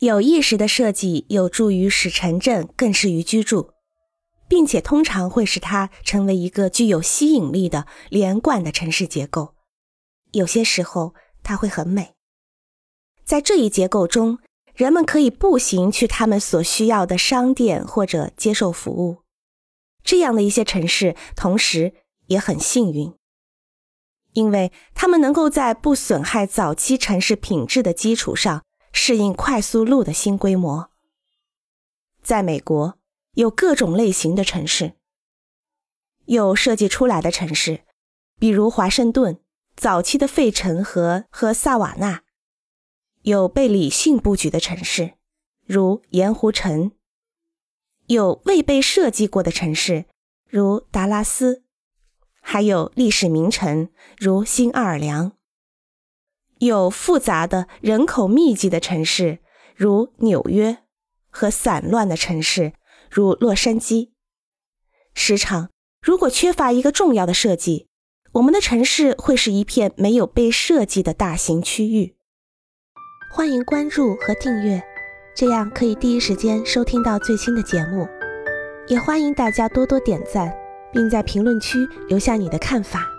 有意识的设计有助于使城镇更适于居住，并且通常会使它成为一个具有吸引力的连贯的城市结构。有些时候，它会很美。在这一结构中，人们可以步行去他们所需要的商店或者接受服务。这样的一些城市，同时也很幸运，因为他们能够在不损害早期城市品质的基础上。适应快速路的新规模。在美国，有各种类型的城市，有设计出来的城市，比如华盛顿早期的费城和和萨瓦纳；有被理性布局的城市，如盐湖城；有未被设计过的城市，如达拉斯；还有历史名城，如新奥尔良。有复杂的人口密集的城市，如纽约，和散乱的城市，如洛杉矶。时常，如果缺乏一个重要的设计，我们的城市会是一片没有被设计的大型区域。欢迎关注和订阅，这样可以第一时间收听到最新的节目。也欢迎大家多多点赞，并在评论区留下你的看法。